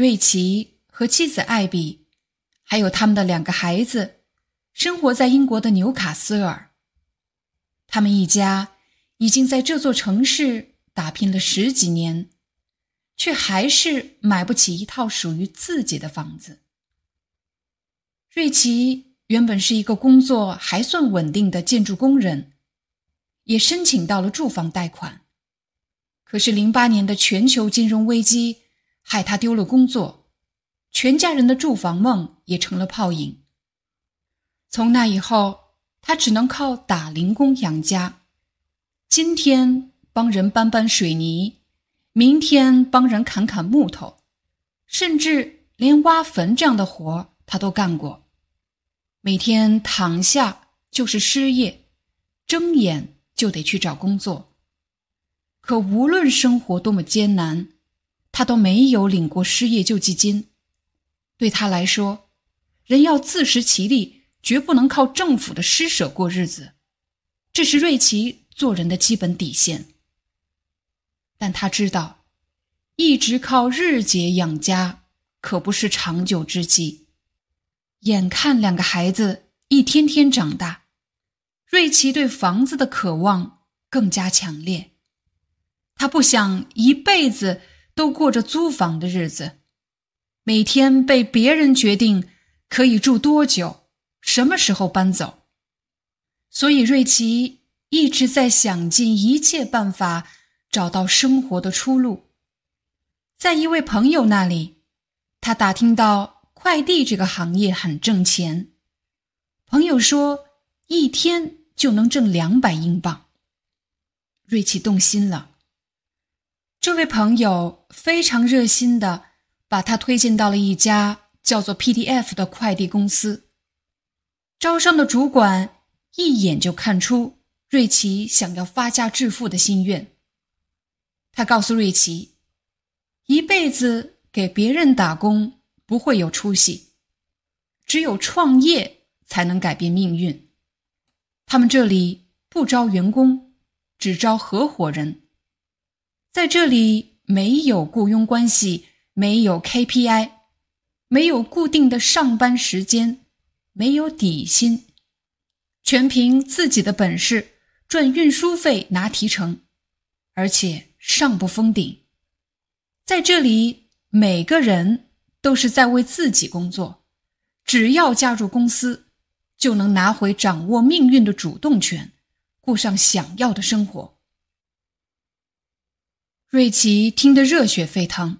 瑞奇和妻子艾比，还有他们的两个孩子，生活在英国的纽卡斯尔。他们一家已经在这座城市打拼了十几年，却还是买不起一套属于自己的房子。瑞奇原本是一个工作还算稳定的建筑工人，也申请到了住房贷款。可是，零八年的全球金融危机。害他丢了工作，全家人的住房梦也成了泡影。从那以后，他只能靠打零工养家。今天帮人搬搬水泥，明天帮人砍砍木头，甚至连挖坟这样的活他都干过。每天躺下就是失业，睁眼就得去找工作。可无论生活多么艰难。他都没有领过失业救济金，对他来说，人要自食其力，绝不能靠政府的施舍过日子，这是瑞奇做人的基本底线。但他知道，一直靠日结养家可不是长久之计。眼看两个孩子一天天长大，瑞奇对房子的渴望更加强烈，他不想一辈子。都过着租房的日子，每天被别人决定可以住多久，什么时候搬走。所以瑞奇一直在想尽一切办法找到生活的出路。在一位朋友那里，他打听到快递这个行业很挣钱。朋友说，一天就能挣两百英镑。瑞奇动心了。这位朋友非常热心的把他推荐到了一家叫做 PDF 的快递公司。招商的主管一眼就看出瑞奇想要发家致富的心愿。他告诉瑞奇，一辈子给别人打工不会有出息，只有创业才能改变命运。他们这里不招员工，只招合伙人。在这里没有雇佣关系，没有 KPI，没有固定的上班时间，没有底薪，全凭自己的本事赚运输费拿提成，而且上不封顶。在这里，每个人都是在为自己工作，只要加入公司，就能拿回掌握命运的主动权，过上想要的生活。瑞奇听得热血沸腾，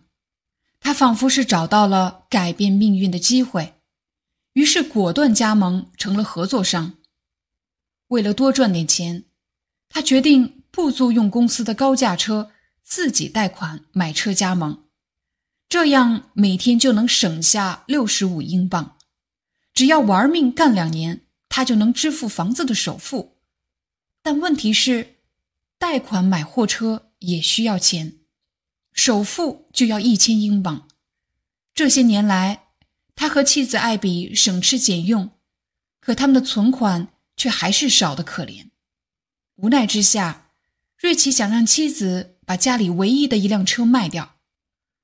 他仿佛是找到了改变命运的机会，于是果断加盟成了合作商。为了多赚点钱，他决定不租用公司的高价车，自己贷款买车加盟，这样每天就能省下六十五英镑。只要玩命干两年，他就能支付房子的首付。但问题是，贷款买货车。也需要钱，首付就要一千英镑。这些年来，他和妻子艾比省吃俭用，可他们的存款却还是少得可怜。无奈之下，瑞奇想让妻子把家里唯一的一辆车卖掉，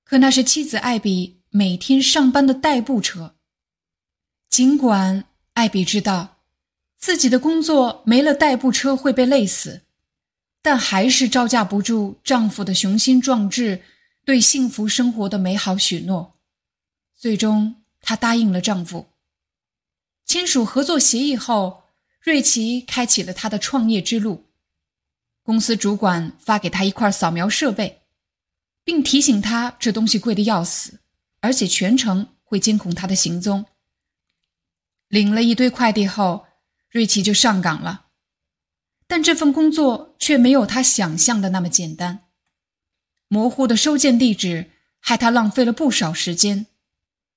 可那是妻子艾比每天上班的代步车。尽管艾比知道自己的工作没了代步车会被累死。但还是招架不住丈夫的雄心壮志，对幸福生活的美好许诺。最终，她答应了丈夫。签署合作协议后，瑞奇开启了他的创业之路。公司主管发给他一块扫描设备，并提醒他这东西贵的要死，而且全程会监控他的行踪。领了一堆快递后，瑞奇就上岗了。但这份工作却没有他想象的那么简单。模糊的收件地址害他浪费了不少时间。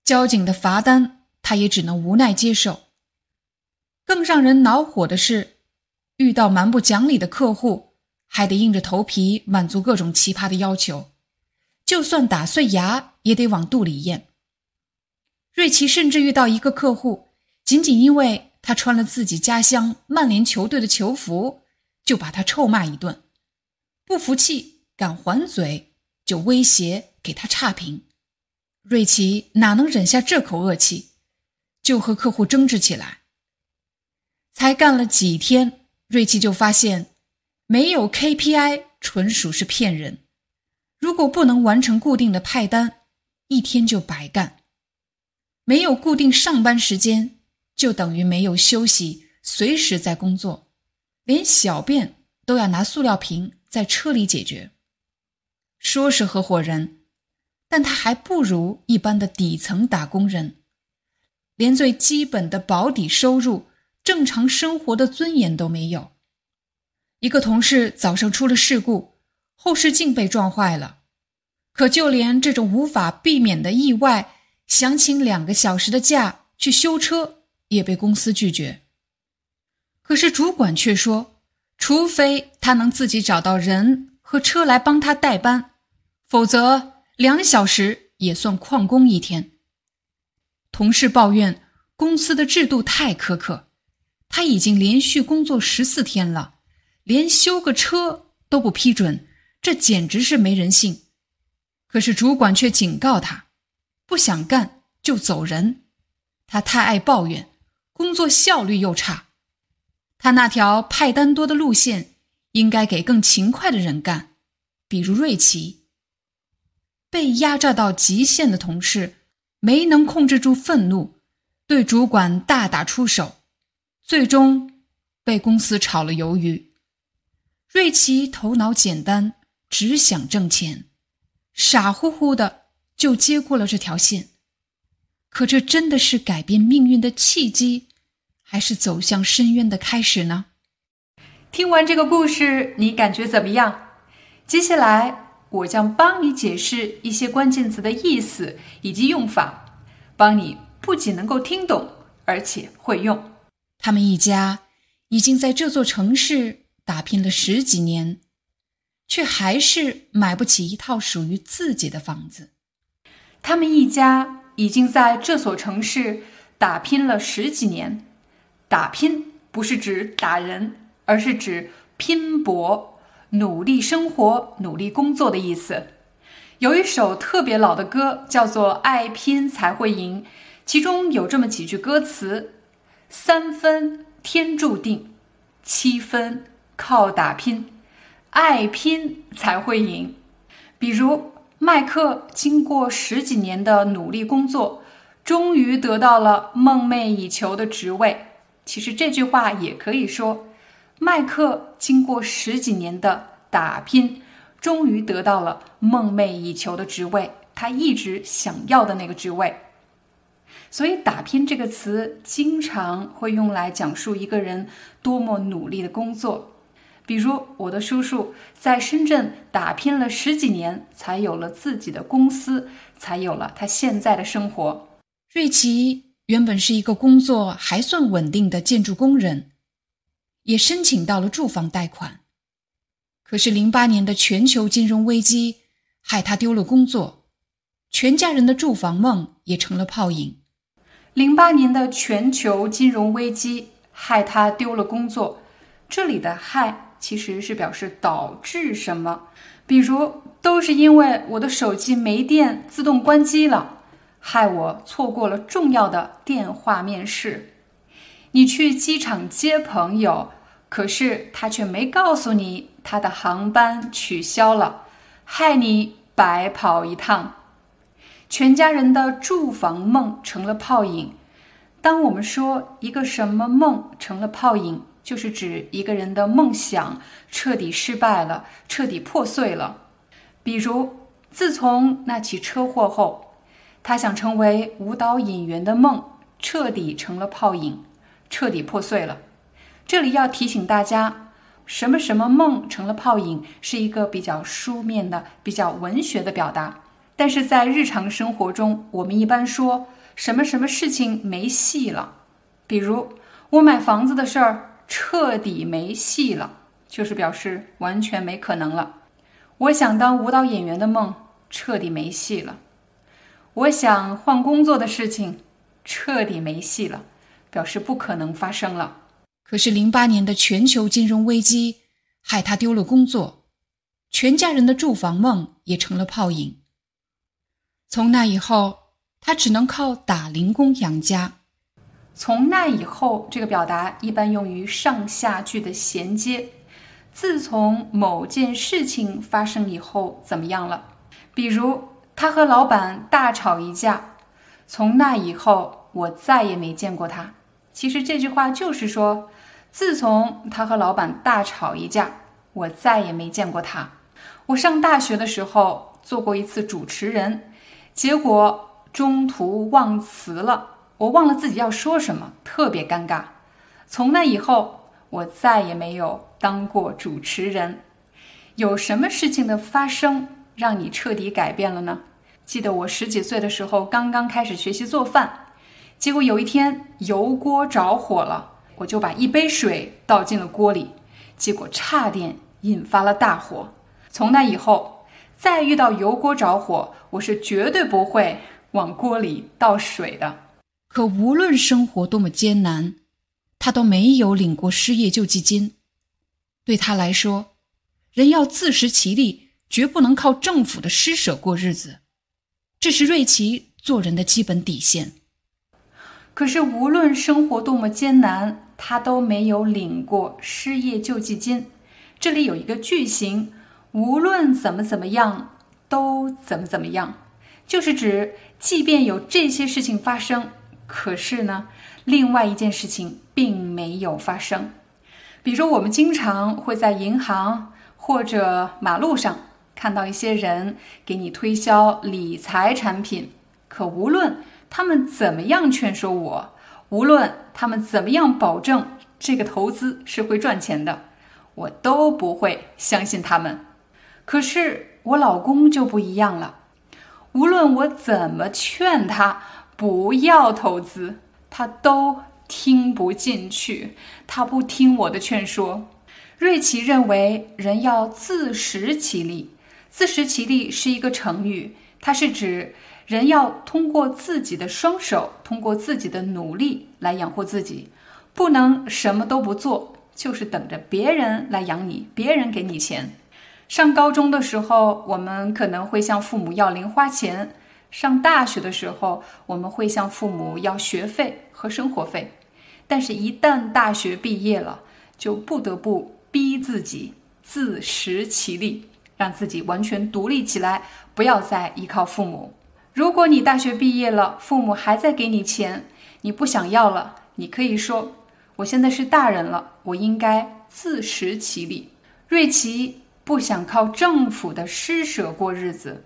交警的罚单，他也只能无奈接受。更让人恼火的是，遇到蛮不讲理的客户，还得硬着头皮满足各种奇葩的要求，就算打碎牙也得往肚里咽。瑞奇甚至遇到一个客户，仅仅因为他穿了自己家乡曼联球队的球服，就把他臭骂一顿。不服气，敢还嘴，就威胁给他差评。瑞奇哪能忍下这口恶气，就和客户争执起来。才干了几天，瑞奇就发现没有 KPI 纯属是骗人。如果不能完成固定的派单，一天就白干。没有固定上班时间，就等于没有休息，随时在工作，连小便都要拿塑料瓶在车里解决。说是合伙人，但他还不如一般的底层打工人，连最基本的保底收入、正常生活的尊严都没有。一个同事早上出了事故，后视镜被撞坏了，可就连这种无法避免的意外。想请两个小时的假去修车，也被公司拒绝。可是主管却说，除非他能自己找到人和车来帮他代班，否则两小时也算旷工一天。同事抱怨公司的制度太苛刻，他已经连续工作十四天了，连修个车都不批准，这简直是没人性。可是主管却警告他。不想干就走人，他太爱抱怨，工作效率又差。他那条派单多的路线应该给更勤快的人干，比如瑞奇。被压榨到极限的同事没能控制住愤怒，对主管大打出手，最终被公司炒了鱿鱼。瑞奇头脑简单，只想挣钱，傻乎乎的。就接过了这条线，可这真的是改变命运的契机，还是走向深渊的开始呢？听完这个故事，你感觉怎么样？接下来我将帮你解释一些关键词的意思以及用法，帮你不仅能够听懂，而且会用。他们一家已经在这座城市打拼了十几年，却还是买不起一套属于自己的房子。他们一家已经在这所城市打拼了十几年。打拼不是指打人，而是指拼搏、努力生活、努力工作的意思。有一首特别老的歌，叫做《爱拼才会赢》，其中有这么几句歌词：“三分天注定，七分靠打拼，爱拼才会赢。”比如。麦克经过十几年的努力工作，终于得到了梦寐以求的职位。其实这句话也可以说，麦克经过十几年的打拼，终于得到了梦寐以求的职位，他一直想要的那个职位。所以，“打拼”这个词经常会用来讲述一个人多么努力的工作。比如，我的叔叔在深圳打拼了十几年，才有了自己的公司，才有了他现在的生活。瑞奇原本是一个工作还算稳定的建筑工人，也申请到了住房贷款。可是，零八年的全球金融危机害他丢了工作，全家人的住房梦也成了泡影。零八年的全球金融危机害他丢了工作，这里的“害”。其实是表示导致什么，比如都是因为我的手机没电自动关机了，害我错过了重要的电话面试。你去机场接朋友，可是他却没告诉你他的航班取消了，害你白跑一趟。全家人的住房梦成了泡影。当我们说一个什么梦成了泡影？就是指一个人的梦想彻底失败了，彻底破碎了。比如，自从那起车祸后，他想成为舞蹈演员的梦彻底成了泡影，彻底破碎了。这里要提醒大家，什么什么梦成了泡影，是一个比较书面的、比较文学的表达。但是在日常生活中，我们一般说什么什么事情没戏了，比如我买房子的事儿彻底没戏了，就是表示完全没可能了。我想当舞蹈演员的梦彻底没戏了，我想换工作的事情彻底没戏了，表示不可能发生了。可是零八年的全球金融危机害他丢了工作，全家人的住房梦也成了泡影。从那以后，他只能靠打零工养家。从那以后，这个表达一般用于上下句的衔接。自从某件事情发生以后，怎么样了？比如他和老板大吵一架，从那以后我再也没见过他。其实这句话就是说，自从他和老板大吵一架，我再也没见过他。我上大学的时候做过一次主持人。结果中途忘词了，我忘了自己要说什么，特别尴尬。从那以后，我再也没有当过主持人。有什么事情的发生让你彻底改变了呢？记得我十几岁的时候，刚刚开始学习做饭，结果有一天油锅着火了，我就把一杯水倒进了锅里，结果差点引发了大火。从那以后。再遇到油锅着火，我是绝对不会往锅里倒水的。可无论生活多么艰难，他都没有领过失业救济金。对他来说，人要自食其力，绝不能靠政府的施舍过日子。这是瑞奇做人的基本底线。可是无论生活多么艰难，他都没有领过失业救济金。这里有一个句型。无论怎么怎么样，都怎么怎么样，就是指，即便有这些事情发生，可是呢，另外一件事情并没有发生。比如说，我们经常会在银行或者马路上看到一些人给你推销理财产品，可无论他们怎么样劝说我，无论他们怎么样保证这个投资是会赚钱的，我都不会相信他们。可是我老公就不一样了，无论我怎么劝他不要投资，他都听不进去，他不听我的劝说。瑞奇认为人要自食其力，自食其力是一个成语，它是指人要通过自己的双手，通过自己的努力来养活自己，不能什么都不做，就是等着别人来养你，别人给你钱。上高中的时候，我们可能会向父母要零花钱；上大学的时候，我们会向父母要学费和生活费。但是，一旦大学毕业了，就不得不逼自己自食其力，让自己完全独立起来，不要再依靠父母。如果你大学毕业了，父母还在给你钱，你不想要了，你可以说：“我现在是大人了，我应该自食其力。”瑞奇。不想靠政府的施舍过日子，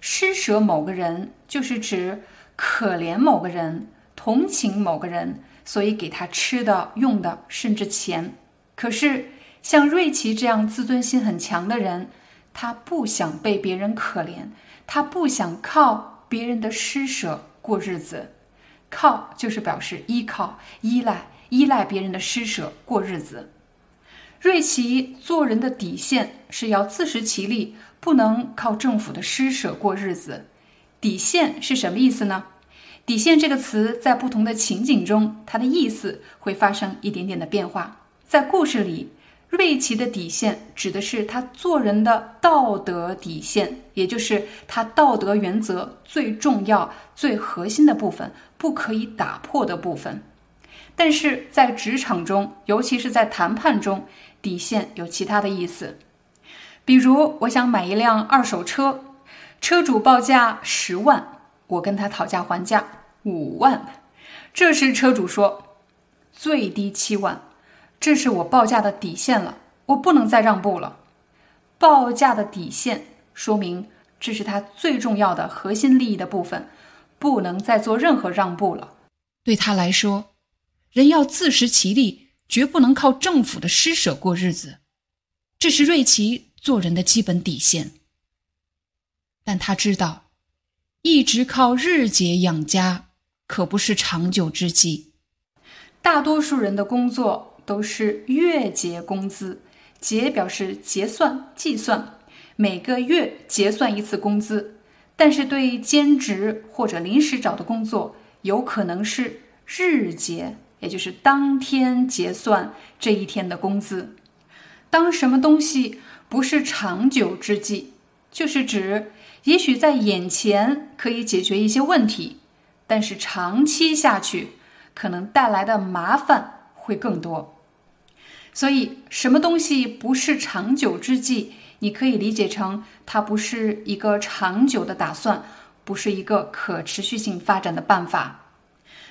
施舍某个人就是指可怜某个人、同情某个人，所以给他吃的、用的，甚至钱。可是像瑞奇这样自尊心很强的人，他不想被别人可怜，他不想靠别人的施舍过日子。靠就是表示依靠、依赖、依赖别人的施舍过日子。瑞奇做人的底线是要自食其力，不能靠政府的施舍过日子。底线是什么意思呢？底线这个词在不同的情景中，它的意思会发生一点点的变化。在故事里，瑞奇的底线指的是他做人的道德底线，也就是他道德原则最重要、最核心的部分，不可以打破的部分。但是在职场中，尤其是在谈判中，底线有其他的意思。比如，我想买一辆二手车，车主报价十万，我跟他讨价还价五万。这时车主说最低七万，这是我报价的底线了，我不能再让步了。报价的底线说明这是他最重要的核心利益的部分，不能再做任何让步了。对他来说。人要自食其力，绝不能靠政府的施舍过日子，这是瑞奇做人的基本底线。但他知道，一直靠日结养家，可不是长久之计。大多数人的工作都是月结工资，结表示结算、计算，每个月结算一次工资。但是对兼职或者临时找的工作，有可能是日结，也就是当天结算这一天的工资。当什么东西不是长久之计，就是指也许在眼前可以解决一些问题，但是长期下去。可能带来的麻烦会更多，所以什么东西不是长久之计？你可以理解成它不是一个长久的打算，不是一个可持续性发展的办法。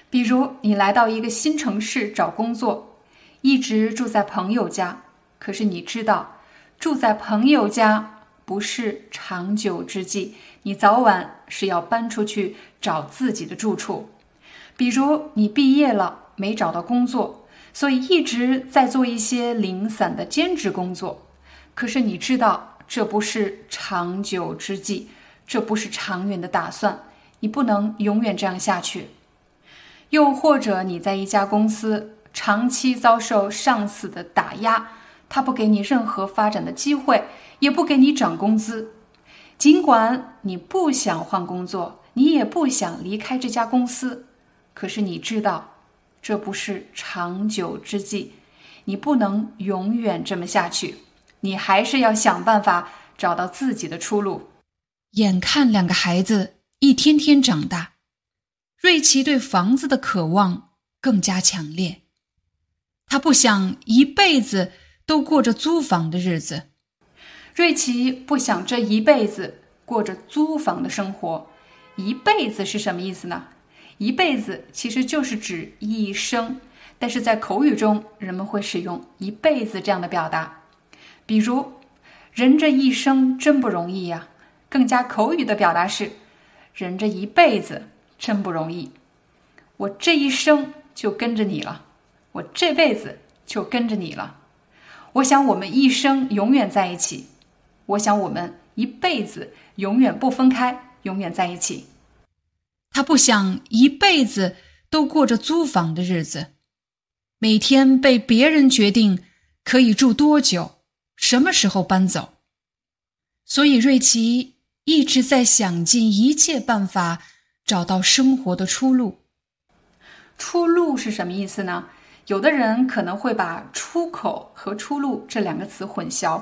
比如你来到一个新城市找工作，一直住在朋友家，可是你知道住在朋友家不是长久之计，你早晚是要搬出去找自己的住处。比如你毕业了没找到工作，所以一直在做一些零散的兼职工作。可是你知道这不是长久之计，这不是长远的打算，你不能永远这样下去。又或者你在一家公司长期遭受上司的打压，他不给你任何发展的机会，也不给你涨工资。尽管你不想换工作，你也不想离开这家公司。可是你知道，这不是长久之计，你不能永远这么下去，你还是要想办法找到自己的出路。眼看两个孩子一天天长大，瑞奇对房子的渴望更加强烈，他不想一辈子都过着租房的日子。瑞奇不想这一辈子过着租房的生活，一辈子是什么意思呢？一辈子其实就是指一生，但是在口语中，人们会使用“一辈子”这样的表达。比如，人这一生真不容易呀。更加口语的表达是：人这一辈子真不容易。我这一生就跟着你了，我这辈子就跟着你了。我想我们一生永远在一起，我想我们一辈子永远不分开，永远在一起。他不想一辈子都过着租房的日子，每天被别人决定可以住多久，什么时候搬走。所以瑞奇一直在想尽一切办法找到生活的出路。出路是什么意思呢？有的人可能会把出口和出路这两个词混淆。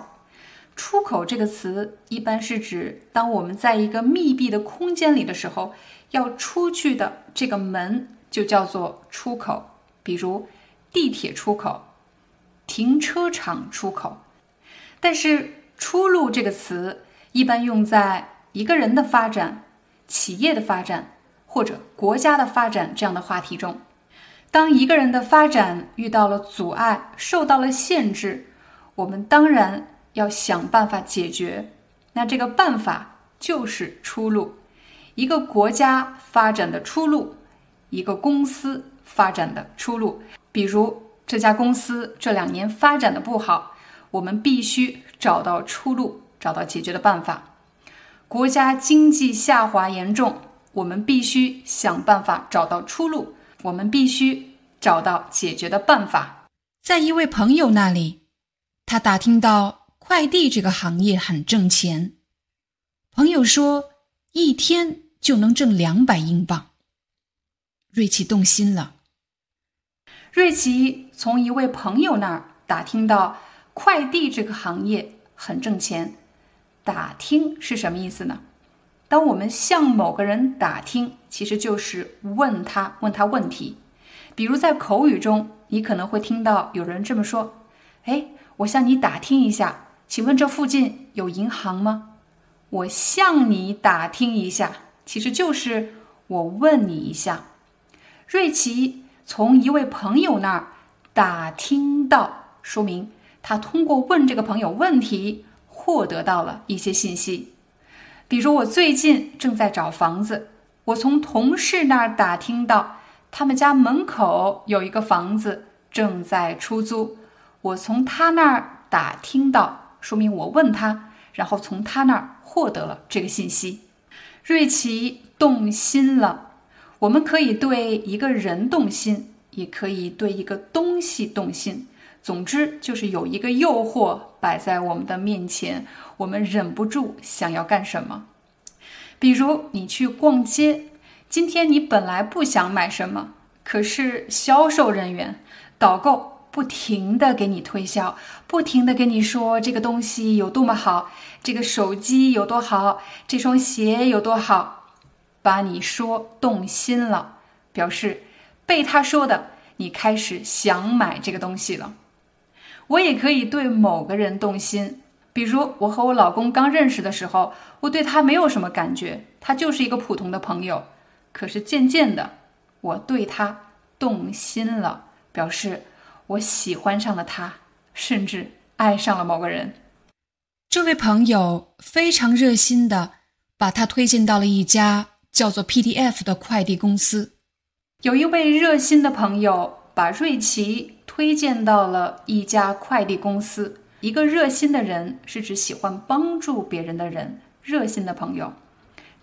出口这个词一般是指当我们在一个密闭的空间里的时候。要出去的这个门就叫做出口，比如地铁出口、停车场出口。但是“出路”这个词一般用在一个人的发展、企业的发展或者国家的发展这样的话题中。当一个人的发展遇到了阻碍、受到了限制，我们当然要想办法解决。那这个办法就是出路。一个国家发展的出路，一个公司发展的出路。比如这家公司这两年发展的不好，我们必须找到出路，找到解决的办法。国家经济下滑严重，我们必须想办法找到出路，我们必须找到解决的办法。在一位朋友那里，他打听到快递这个行业很挣钱。朋友说，一天。就能挣两百英镑。瑞奇动心了。瑞奇从一位朋友那儿打听到，快递这个行业很挣钱。打听是什么意思呢？当我们向某个人打听，其实就是问他问他问题。比如在口语中，你可能会听到有人这么说：“哎，我向你打听一下，请问这附近有银行吗？”我向你打听一下。其实就是我问你一下，瑞奇从一位朋友那儿打听到，说明他通过问这个朋友问题，获得到了一些信息。比如我最近正在找房子，我从同事那儿打听到，他们家门口有一个房子正在出租，我从他那儿打听到，说明我问他，然后从他那儿获得了这个信息。瑞奇动心了。我们可以对一个人动心，也可以对一个东西动心。总之，就是有一个诱惑摆在我们的面前，我们忍不住想要干什么。比如，你去逛街，今天你本来不想买什么，可是销售人员、导购不停的给你推销，不停的跟你说这个东西有多么好，这个手机有多好，这双鞋有多好，把你说动心了，表示被他说的，你开始想买这个东西了。我也可以对某个人动心，比如我和我老公刚认识的时候，我对他没有什么感觉，他就是一个普通的朋友。可是渐渐的，我对他动心了，表示我喜欢上了他，甚至爱上了某个人。这位朋友非常热心的把他推荐到了一家叫做 PDF 的快递公司。有一位热心的朋友把瑞奇。推荐到了一家快递公司。一个热心的人是指喜欢帮助别人的人，热心的朋友。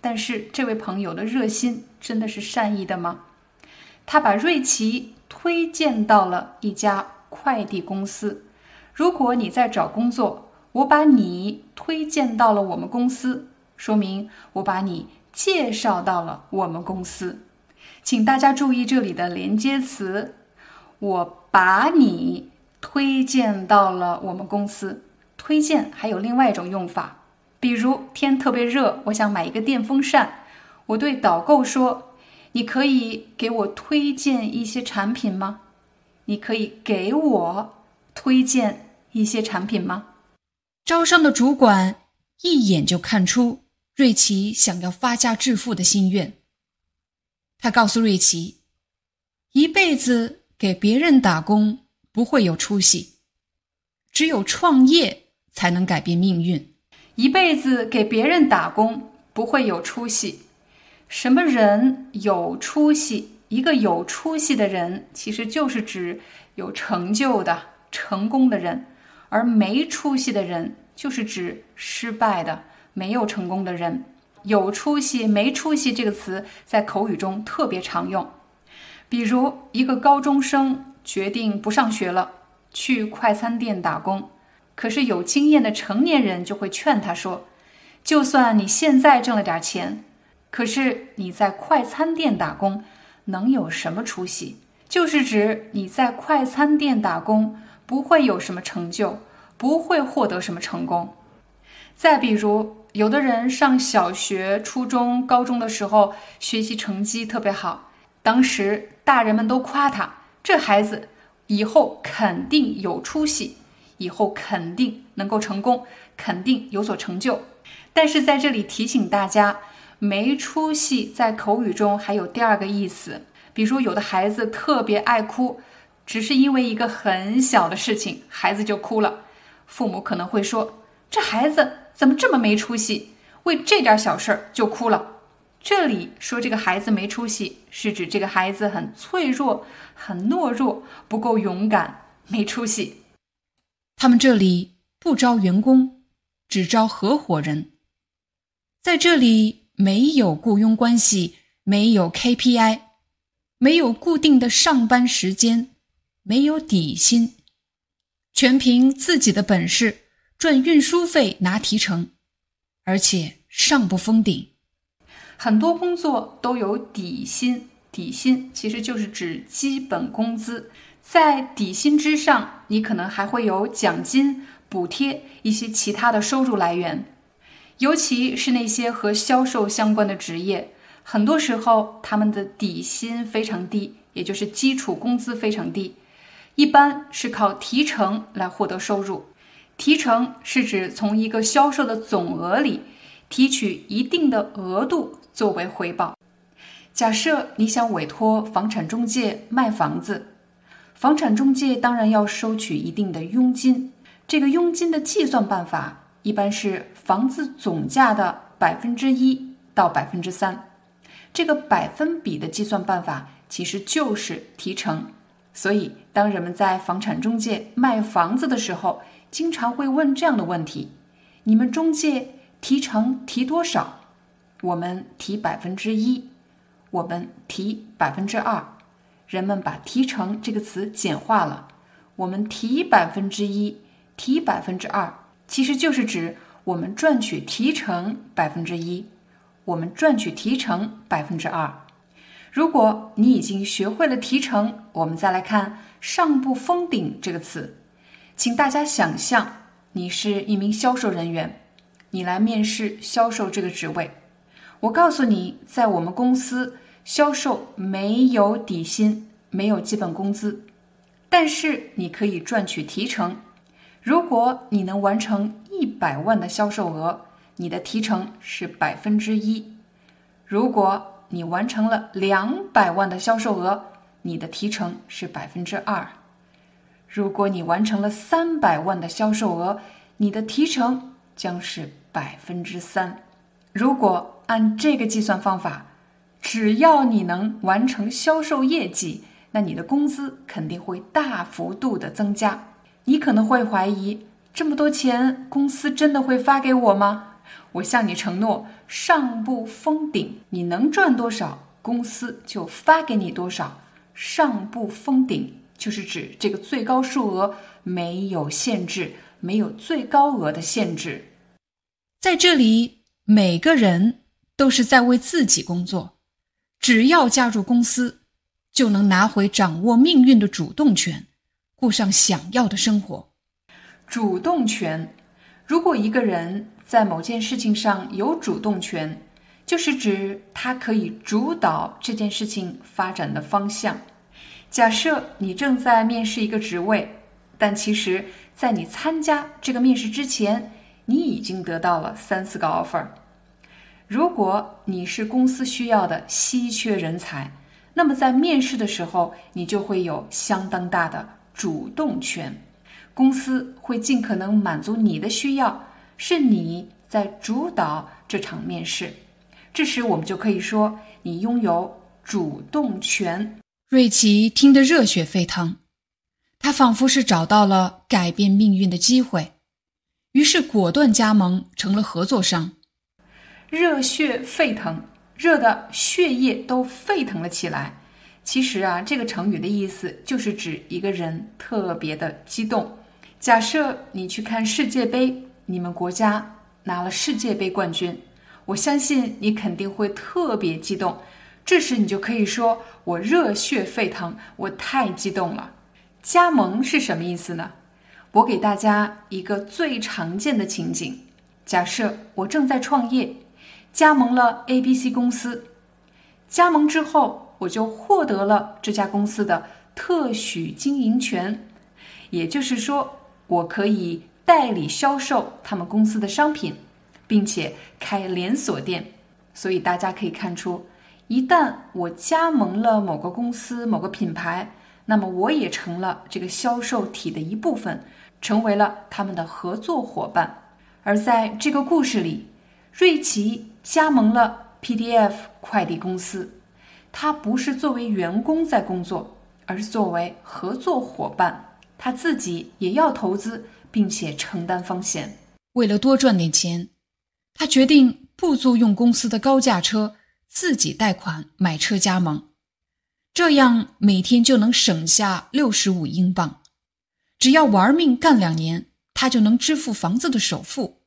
但是这位朋友的热心真的是善意的吗？他把瑞奇推荐到了一家快递公司。如果你在找工作，我把你推荐到了我们公司，说明我把你介绍到了我们公司。请大家注意这里的连接词。我把你推荐到了我们公司。推荐还有另外一种用法，比如天特别热，我想买一个电风扇，我对导购说：“你可以给我推荐一些产品吗？你可以给我推荐一些产品吗？”招商的主管一眼就看出瑞奇想要发家致富的心愿，他告诉瑞奇：“一辈子。”给别人打工不会有出息，只有创业才能改变命运。一辈子给别人打工不会有出息。什么人有出息？一个有出息的人，其实就是指有成就的、成功的人；而没出息的人，就是指失败的、没有成功的人。有出息、没出息这个词在口语中特别常用。比如，一个高中生决定不上学了，去快餐店打工。可是有经验的成年人就会劝他说：“就算你现在挣了点钱，可是你在快餐店打工能有什么出息？就是指你在快餐店打工不会有什么成就，不会获得什么成功。”再比如，有的人上小学、初中、高中的时候学习成绩特别好。当时大人们都夸他，这孩子以后肯定有出息，以后肯定能够成功，肯定有所成就。但是在这里提醒大家，没出息在口语中还有第二个意思。比如有的孩子特别爱哭，只是因为一个很小的事情，孩子就哭了，父母可能会说：“这孩子怎么这么没出息，为这点小事儿就哭了。”这里说这个孩子没出息，是指这个孩子很脆弱、很懦弱，不够勇敢，没出息。他们这里不招员工，只招合伙人。在这里没有雇佣关系，没有 KPI，没有固定的上班时间，没有底薪，全凭自己的本事赚运输费、拿提成，而且上不封顶。很多工作都有底薪，底薪其实就是指基本工资，在底薪之上，你可能还会有奖金、补贴一些其他的收入来源。尤其是那些和销售相关的职业，很多时候他们的底薪非常低，也就是基础工资非常低，一般是靠提成来获得收入。提成是指从一个销售的总额里提取一定的额度。作为回报，假设你想委托房产中介卖房子，房产中介当然要收取一定的佣金。这个佣金的计算办法一般是房子总价的百分之一到百分之三。这个百分比的计算办法其实就是提成。所以，当人们在房产中介卖房子的时候，经常会问这样的问题：你们中介提成提多少？我们提百分之一，我们提百分之二。人们把“提成”这个词简化了，我们提百分之一，提百分之二，其实就是指我们赚取提成百分之一，我们赚取提成百分之二。如果你已经学会了提成，我们再来看“上不封顶”这个词，请大家想象你是一名销售人员，你来面试销售这个职位。我告诉你，在我们公司，销售没有底薪，没有基本工资，但是你可以赚取提成。如果你能完成一百万的销售额，你的提成是百分之一。如果你完成了两百万的销售额，你的提成是百分之二；如果你完成了三百万的销售额，你的提成将是百分之三。如果按这个计算方法，只要你能完成销售业绩，那你的工资肯定会大幅度的增加。你可能会怀疑，这么多钱，公司真的会发给我吗？我向你承诺，上不封顶，你能赚多少，公司就发给你多少。上不封顶就是指这个最高数额没有限制，没有最高额的限制。在这里，每个人都是在为自己工作，只要加入公司，就能拿回掌握命运的主动权，过上想要的生活。主动权，如果一个人。在某件事情上有主动权，就是指他可以主导这件事情发展的方向。假设你正在面试一个职位，但其实，在你参加这个面试之前，你已经得到了三四个 offer。如果你是公司需要的稀缺人才，那么在面试的时候，你就会有相当大的主动权。公司会尽可能满足你的需要。是你在主导这场面试，这时我们就可以说你拥有主动权。瑞奇听得热血沸腾，他仿佛是找到了改变命运的机会，于是果断加盟，成了合作商。热血沸腾，热的血液都沸腾了起来。其实啊，这个成语的意思就是指一个人特别的激动。假设你去看世界杯。你们国家拿了世界杯冠军，我相信你肯定会特别激动。这时你就可以说：“我热血沸腾，我太激动了。”加盟是什么意思呢？我给大家一个最常见的情景：假设我正在创业，加盟了 A、B、C 公司，加盟之后我就获得了这家公司的特许经营权，也就是说，我可以。代理销售他们公司的商品，并且开连锁店，所以大家可以看出，一旦我加盟了某个公司、某个品牌，那么我也成了这个销售体的一部分，成为了他们的合作伙伴。而在这个故事里，瑞奇加盟了 PDF 快递公司，他不是作为员工在工作，而是作为合作伙伴，他自己也要投资。并且承担风险。为了多赚点钱，他决定不租用公司的高价车，自己贷款买车加盟，这样每天就能省下六十五英镑。只要玩命干两年，他就能支付房子的首付。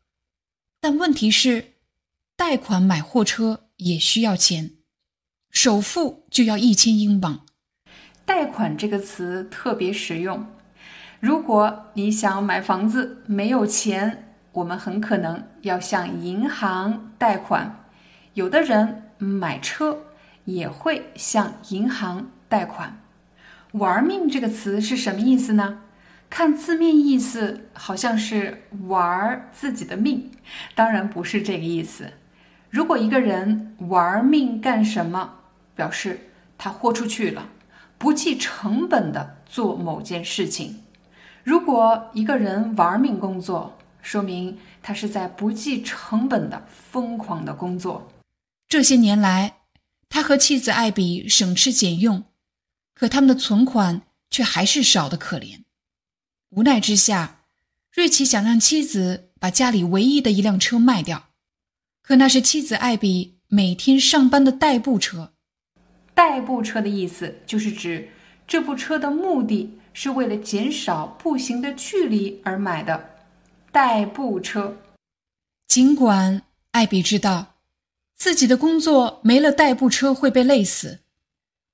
但问题是，贷款买货车也需要钱，首付就要一千英镑。贷款这个词特别实用。如果你想买房子没有钱，我们很可能要向银行贷款。有的人买车也会向银行贷款。玩命这个词是什么意思呢？看字面意思好像是玩自己的命，当然不是这个意思。如果一个人玩命干什么，表示他豁出去了，不计成本的做某件事情。如果一个人玩命工作，说明他是在不计成本的疯狂的工作。这些年来，他和妻子艾比省吃俭用，可他们的存款却还是少得可怜。无奈之下，瑞奇想让妻子把家里唯一的一辆车卖掉，可那是妻子艾比每天上班的代步车。代步车的意思就是指这部车的目的是为了减少步行的距离而买的。代步车。尽管艾比知道自己的工作没了代步车会被累死，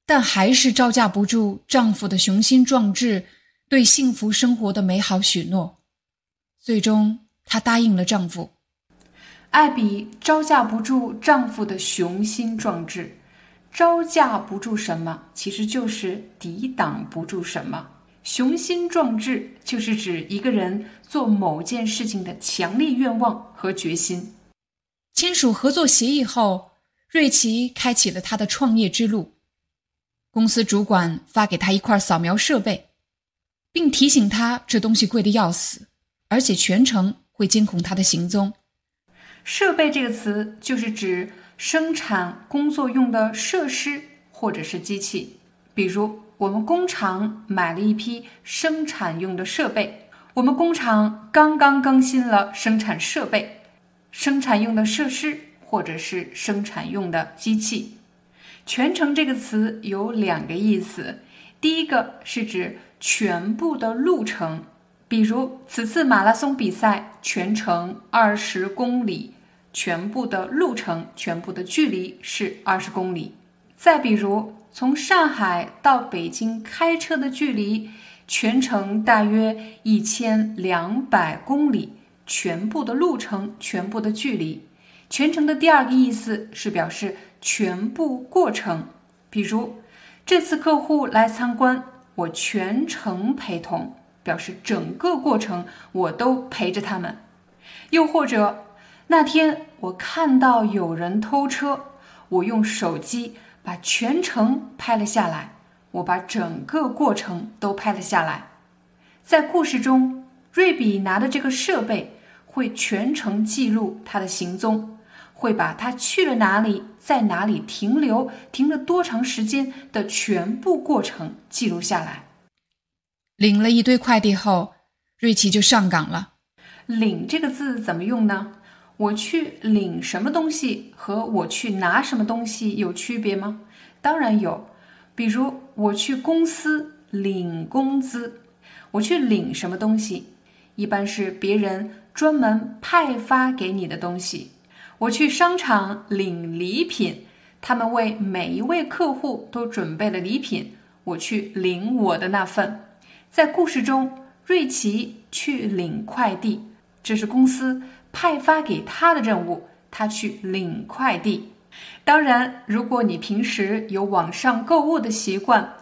但还是招架不住丈夫的雄心壮志对幸福生活的美好许诺。最终，她答应了丈夫。艾比招架不住丈夫的雄心壮志，招架不住什么？其实就是抵挡不住什么。雄心壮志就是指一个人做某件事情的强烈愿望和决心。签署合作协议后，瑞奇开启了他的创业之路。公司主管发给他一块扫描设备，并提醒他这东西贵的要死，而且全程会监控他的行踪。设备这个词就是指生产工作用的设施或者是机器，比如。我们工厂买了一批生产用的设备。我们工厂刚刚更新了生产设备、生产用的设施或者是生产用的机器。全程这个词有两个意思，第一个是指全部的路程，比如此次马拉松比赛全程二十公里，全部的路程、全部的距离是二十公里。再比如。从上海到北京开车的距离，全程大约一千两百公里，全部的路程，全部的距离。全程的第二个意思是表示全部过程，比如这次客户来参观，我全程陪同，表示整个过程我都陪着他们。又或者那天我看到有人偷车，我用手机。把全程拍了下来，我把整个过程都拍了下来。在故事中，瑞比拿的这个设备会全程记录他的行踪，会把他去了哪里，在哪里停留，停了多长时间的全部过程记录下来。领了一堆快递后，瑞奇就上岗了。领这个字怎么用呢？我去领什么东西和我去拿什么东西有区别吗？当然有。比如我去公司领工资，我去领什么东西？一般是别人专门派发给你的东西。我去商场领礼品，他们为每一位客户都准备了礼品，我去领我的那份。在故事中，瑞奇去领快递，这是公司。派发给他的任务，他去领快递。当然，如果你平时有网上购物的习惯，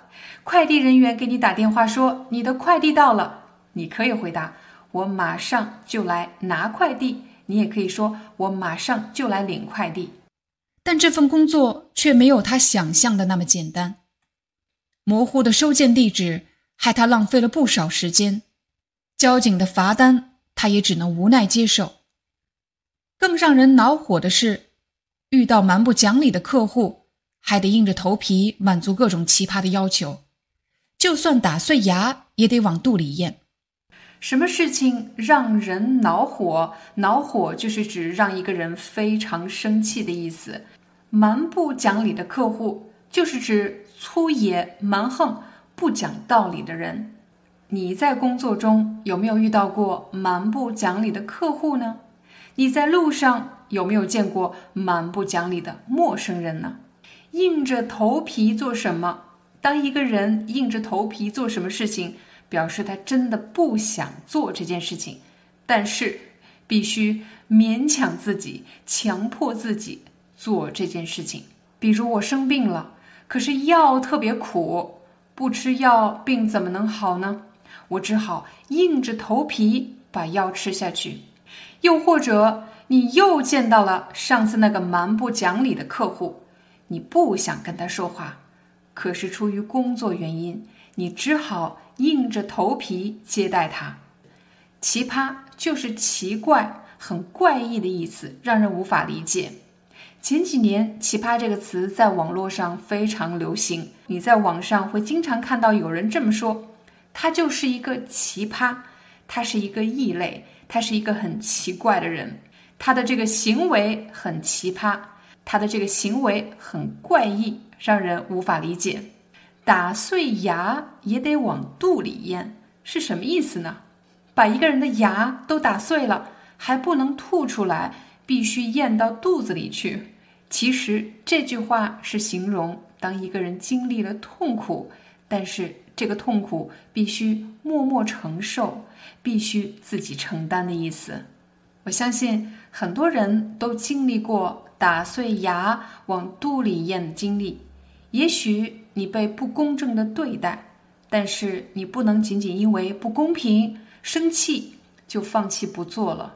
快递人员给你打电话说你的快递到了，你可以回答我马上就来拿快递。你也可以说我马上就来领快递。但这份工作却没有他想象的那么简单。模糊的收件地址害他浪费了不少时间，交警的罚单他也只能无奈接受。更让人恼火的是，遇到蛮不讲理的客户，还得硬着头皮满足各种奇葩的要求，就算打碎牙也得往肚里咽。什么事情让人恼火？恼火就是指让一个人非常生气的意思。蛮不讲理的客户就是指粗野、蛮横、不讲道理的人。你在工作中有没有遇到过蛮不讲理的客户呢？你在路上有没有见过蛮不讲理的陌生人呢？硬着头皮做什么？当一个人硬着头皮做什么事情，表示他真的不想做这件事情，但是必须勉强自己、强迫自己做这件事情。比如我生病了，可是药特别苦，不吃药病怎么能好呢？我只好硬着头皮把药吃下去。又或者，你又见到了上次那个蛮不讲理的客户，你不想跟他说话，可是出于工作原因，你只好硬着头皮接待他。奇葩就是奇怪、很怪异的意思，让人无法理解。前几年，“奇葩”这个词在网络上非常流行，你在网上会经常看到有人这么说：“他就是一个奇葩，他是一个异类。”他是一个很奇怪的人，他的这个行为很奇葩，他的这个行为很怪异，让人无法理解。打碎牙也得往肚里咽，是什么意思呢？把一个人的牙都打碎了，还不能吐出来，必须咽到肚子里去。其实这句话是形容当一个人经历了痛苦，但是这个痛苦必须默默承受，必须自己承担的意思。我相信很多人都经历过打碎牙往肚里咽的经历。也许你被不公正的对待，但是你不能仅仅因为不公平生气就放弃不做了。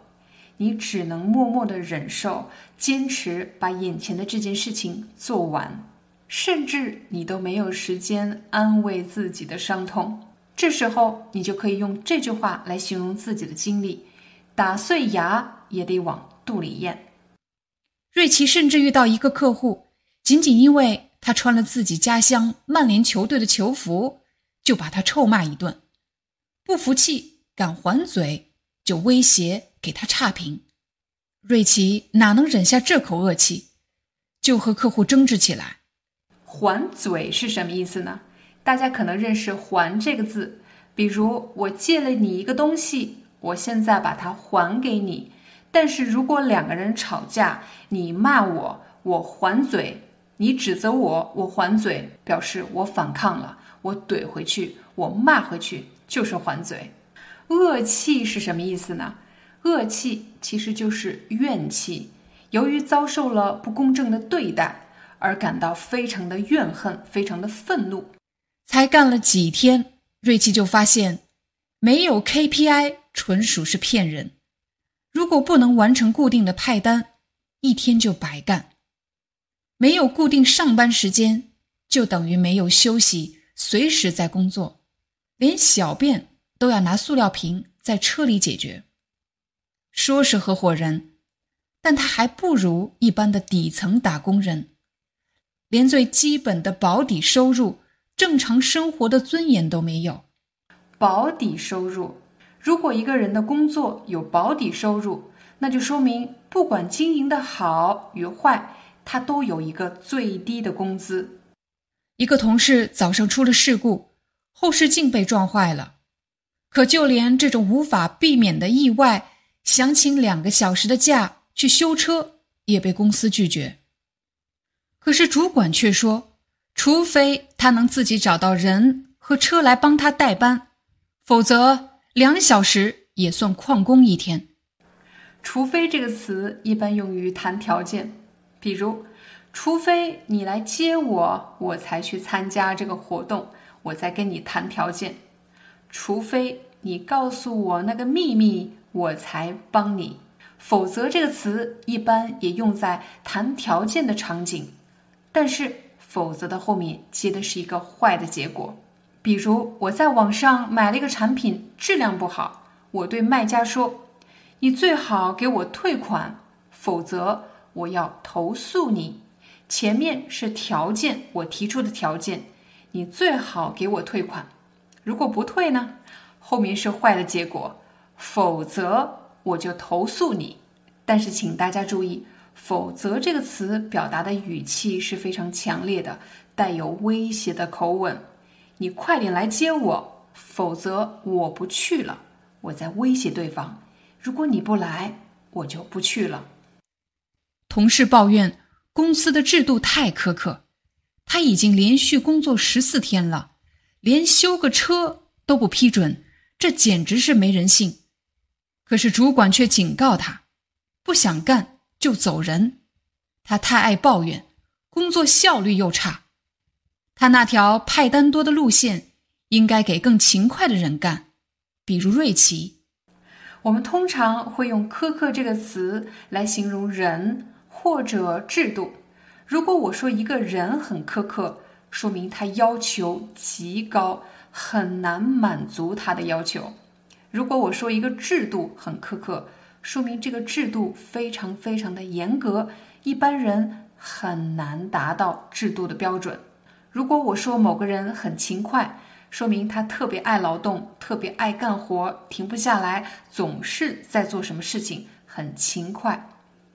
你只能默默的忍受，坚持把眼前的这件事情做完，甚至你都没有时间安慰自己的伤痛。这时候，你就可以用这句话来形容自己的经历：打碎牙也得往肚里咽。瑞奇甚至遇到一个客户，仅仅因为他穿了自己家乡曼联球队的球服，就把他臭骂一顿，不服气敢还嘴，就威胁。给他差评，瑞奇哪能忍下这口恶气，就和客户争执起来。还嘴是什么意思呢？大家可能认识“还”这个字，比如我借了你一个东西，我现在把它还给你。但是如果两个人吵架，你骂我，我还嘴；你指责我，我还嘴，表示我反抗了，我怼回去，我骂回去，就是还嘴。恶气是什么意思呢？恶气其实就是怨气，由于遭受了不公正的对待而感到非常的怨恨，非常的愤怒。才干了几天，瑞奇就发现没有 KPI 纯属是骗人。如果不能完成固定的派单，一天就白干；没有固定上班时间，就等于没有休息，随时在工作，连小便都要拿塑料瓶在车里解决。说是合伙人，但他还不如一般的底层打工人，连最基本的保底收入、正常生活的尊严都没有。保底收入，如果一个人的工作有保底收入，那就说明不管经营的好与坏，他都有一个最低的工资。一个同事早上出了事故，后视镜被撞坏了，可就连这种无法避免的意外。想请两个小时的假去修车，也被公司拒绝。可是主管却说，除非他能自己找到人和车来帮他代班，否则两小时也算旷工一天。除非这个词一般用于谈条件，比如，除非你来接我，我才去参加这个活动，我再跟你谈条件。除非你告诉我那个秘密。我才帮你，否则这个词一般也用在谈条件的场景，但是否则的后面接的是一个坏的结果。比如我在网上买了一个产品，质量不好，我对卖家说：“你最好给我退款，否则我要投诉你。”前面是条件，我提出的条件，你最好给我退款。如果不退呢？后面是坏的结果。否则我就投诉你。但是请大家注意，“否则”这个词表达的语气是非常强烈的，带有威胁的口吻。你快点来接我，否则我不去了。我在威胁对方。如果你不来，我就不去了。同事抱怨公司的制度太苛刻，他已经连续工作十四天了，连修个车都不批准，这简直是没人性。可是主管却警告他，不想干就走人。他太爱抱怨，工作效率又差。他那条派单多的路线，应该给更勤快的人干，比如瑞奇。我们通常会用“苛刻”这个词来形容人或者制度。如果我说一个人很苛刻，说明他要求极高，很难满足他的要求。如果我说一个制度很苛刻，说明这个制度非常非常的严格，一般人很难达到制度的标准。如果我说某个人很勤快，说明他特别爱劳动，特别爱干活，停不下来，总是在做什么事情，很勤快。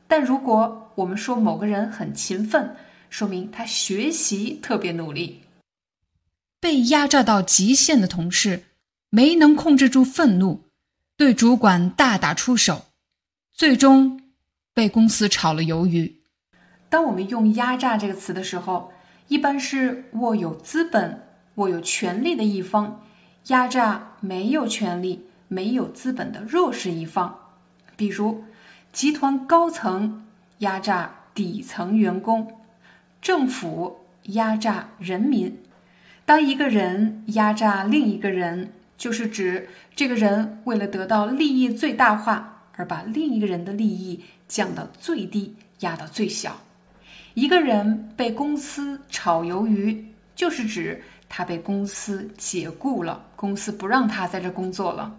但如果我们说某个人很勤奋，说明他学习特别努力。被压榨到极限的同事没能控制住愤怒，对主管大打出手，最终被公司炒了鱿鱼。当我们用“压榨”这个词的时候，一般是握有资本、握有权力的一方压榨没有权力、没有资本的弱势一方，比如集团高层压榨底层员工，政府压榨人民。当一个人压榨另一个人，就是指这个人为了得到利益最大化，而把另一个人的利益降到最低，压到最小。一个人被公司炒鱿鱼，就是指他被公司解雇了，公司不让他在这工作了。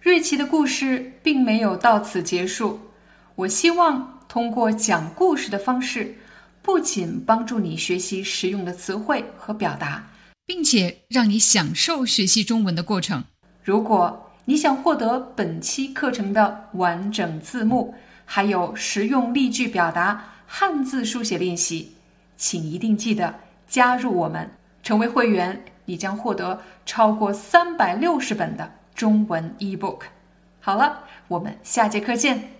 瑞奇的故事并没有到此结束。我希望通过讲故事的方式，不仅帮助你学习实用的词汇和表达。并且让你享受学习中文的过程。如果你想获得本期课程的完整字幕，还有实用例句表达、汉字书写练习，请一定记得加入我们，成为会员，你将获得超过三百六十本的中文 e-book。好了，我们下节课见。